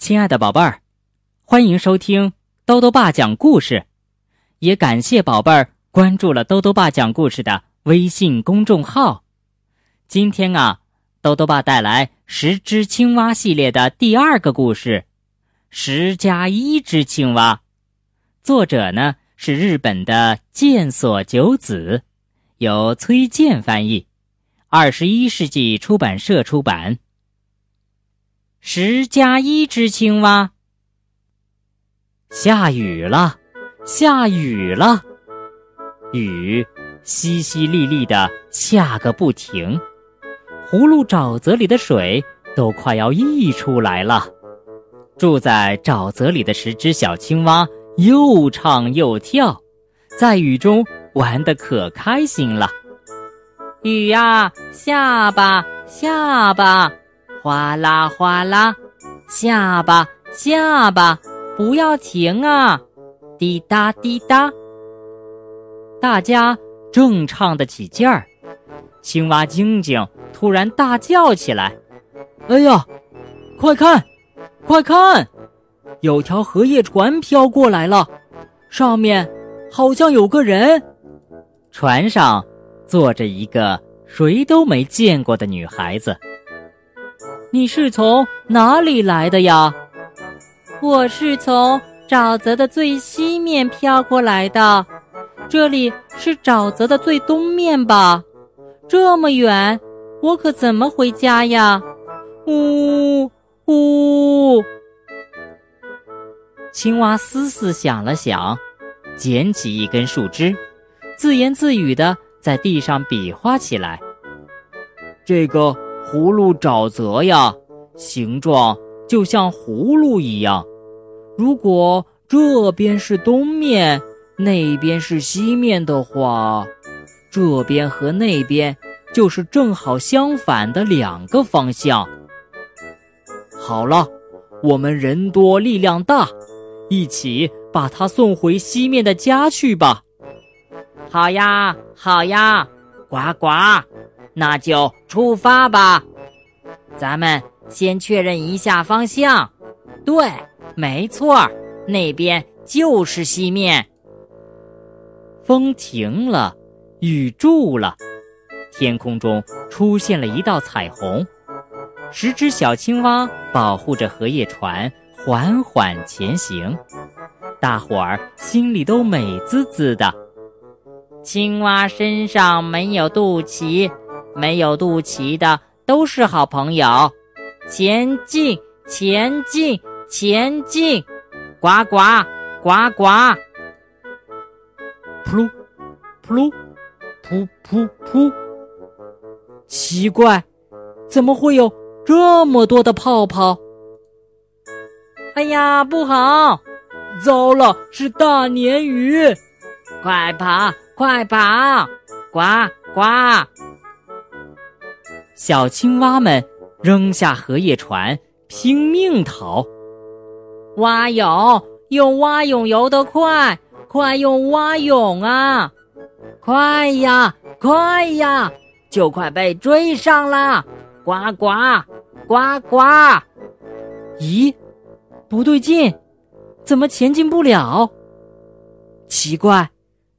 亲爱的宝贝儿，欢迎收听兜兜爸讲故事，也感谢宝贝儿关注了兜兜爸讲故事的微信公众号。今天啊，兜兜爸带来《十只青蛙》系列的第二个故事，《十加一只青蛙》，作者呢是日本的剑所九子，由崔健翻译，二十一世纪出版社出版。十加一只青蛙。下雨了，下雨了，雨淅淅沥沥的下个不停，葫芦沼泽里的水都快要溢出来了。住在沼泽里的十只小青蛙又唱又跳，在雨中玩得可开心了。雨呀，下吧，下吧。哗啦哗啦，下吧下吧，不要停啊！滴答滴答，大家正唱得起劲儿，青蛙晶晶突然大叫起来：“哎呀，快看，快看，有条荷叶船飘过来了，上面好像有个人，船上坐着一个谁都没见过的女孩子。”你是从哪里来的呀？我是从沼泽的最西面飘过来的，这里是沼泽的最东面吧？这么远，我可怎么回家呀？呜呜！青蛙思思想了想，捡起一根树枝，自言自语的在地上比划起来。这个。葫芦沼泽呀，形状就像葫芦一样。如果这边是东面，那边是西面的话，这边和那边就是正好相反的两个方向。好了，我们人多力量大，一起把它送回西面的家去吧。好呀，好呀，呱呱。那就出发吧，咱们先确认一下方向。对，没错，那边就是西面。风停了，雨住了，天空中出现了一道彩虹。十只小青蛙保护着荷叶船缓缓前行，大伙儿心里都美滋滋的。青蛙身上没有肚脐。没有肚脐的都是好朋友，前进，前进，前进，呱呱，呱呱，噗噜，扑噜，噗噗噗。奇怪，怎么会有这么多的泡泡？哎呀，不好！糟了，是大鲶鱼！快跑，快跑，呱呱！小青蛙们扔下荷叶船，拼命逃。蛙泳用蛙泳游得快，快用蛙泳啊！快呀，快呀，就快被追上了！呱呱，呱呱！咦，不对劲，怎么前进不了？奇怪，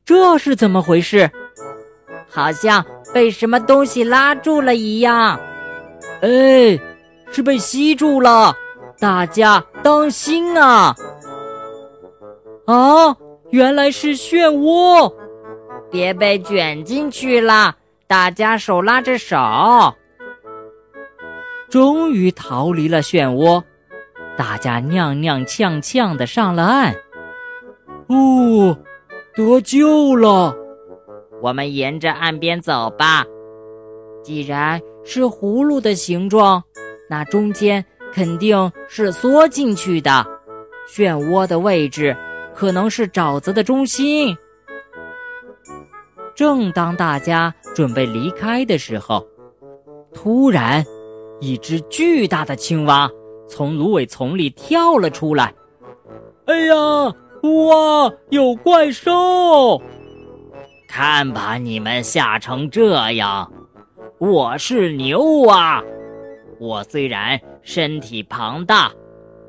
这是怎么回事？好像……被什么东西拉住了一样，哎，是被吸住了！大家当心啊！啊，原来是漩涡，别被卷进去了！大家手拉着手，终于逃离了漩涡，大家踉踉跄跄的上了岸。哦，得救了！我们沿着岸边走吧。既然是葫芦的形状，那中间肯定是缩进去的。漩涡的位置可能是沼泽的中心。正当大家准备离开的时候，突然，一只巨大的青蛙从芦苇丛里跳了出来。哎呀，哇，有怪兽！看把你们吓成这样！我是牛啊！我虽然身体庞大，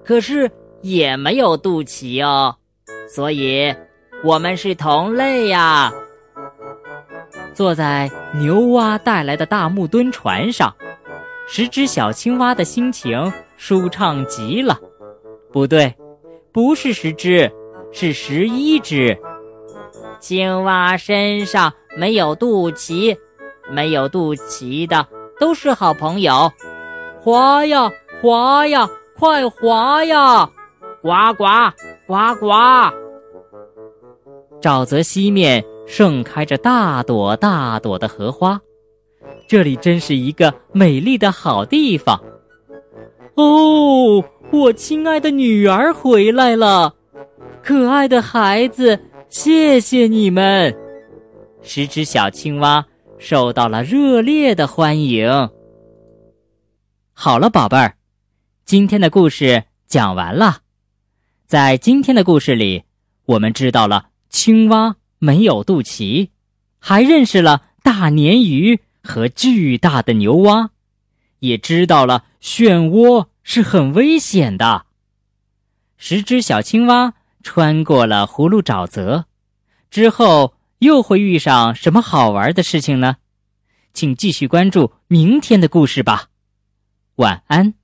可是也没有肚脐哦，所以我们是同类呀。坐在牛蛙带来的大木墩船上，十只小青蛙的心情舒畅极了。不对，不是十只，是十一只。青蛙身上没有肚脐，没有肚脐的都是好朋友。滑呀滑呀，快滑呀！呱呱呱呱。沼泽西面盛开着大朵大朵的荷花，这里真是一个美丽的好地方。哦，我亲爱的女儿回来了，可爱的孩子。谢谢你们，十只小青蛙受到了热烈的欢迎。好了，宝贝儿，今天的故事讲完了。在今天的故事里，我们知道了青蛙没有肚脐，还认识了大鲶鱼和巨大的牛蛙，也知道了漩涡是很危险的。十只小青蛙。穿过了葫芦沼泽，之后又会遇上什么好玩的事情呢？请继续关注明天的故事吧。晚安。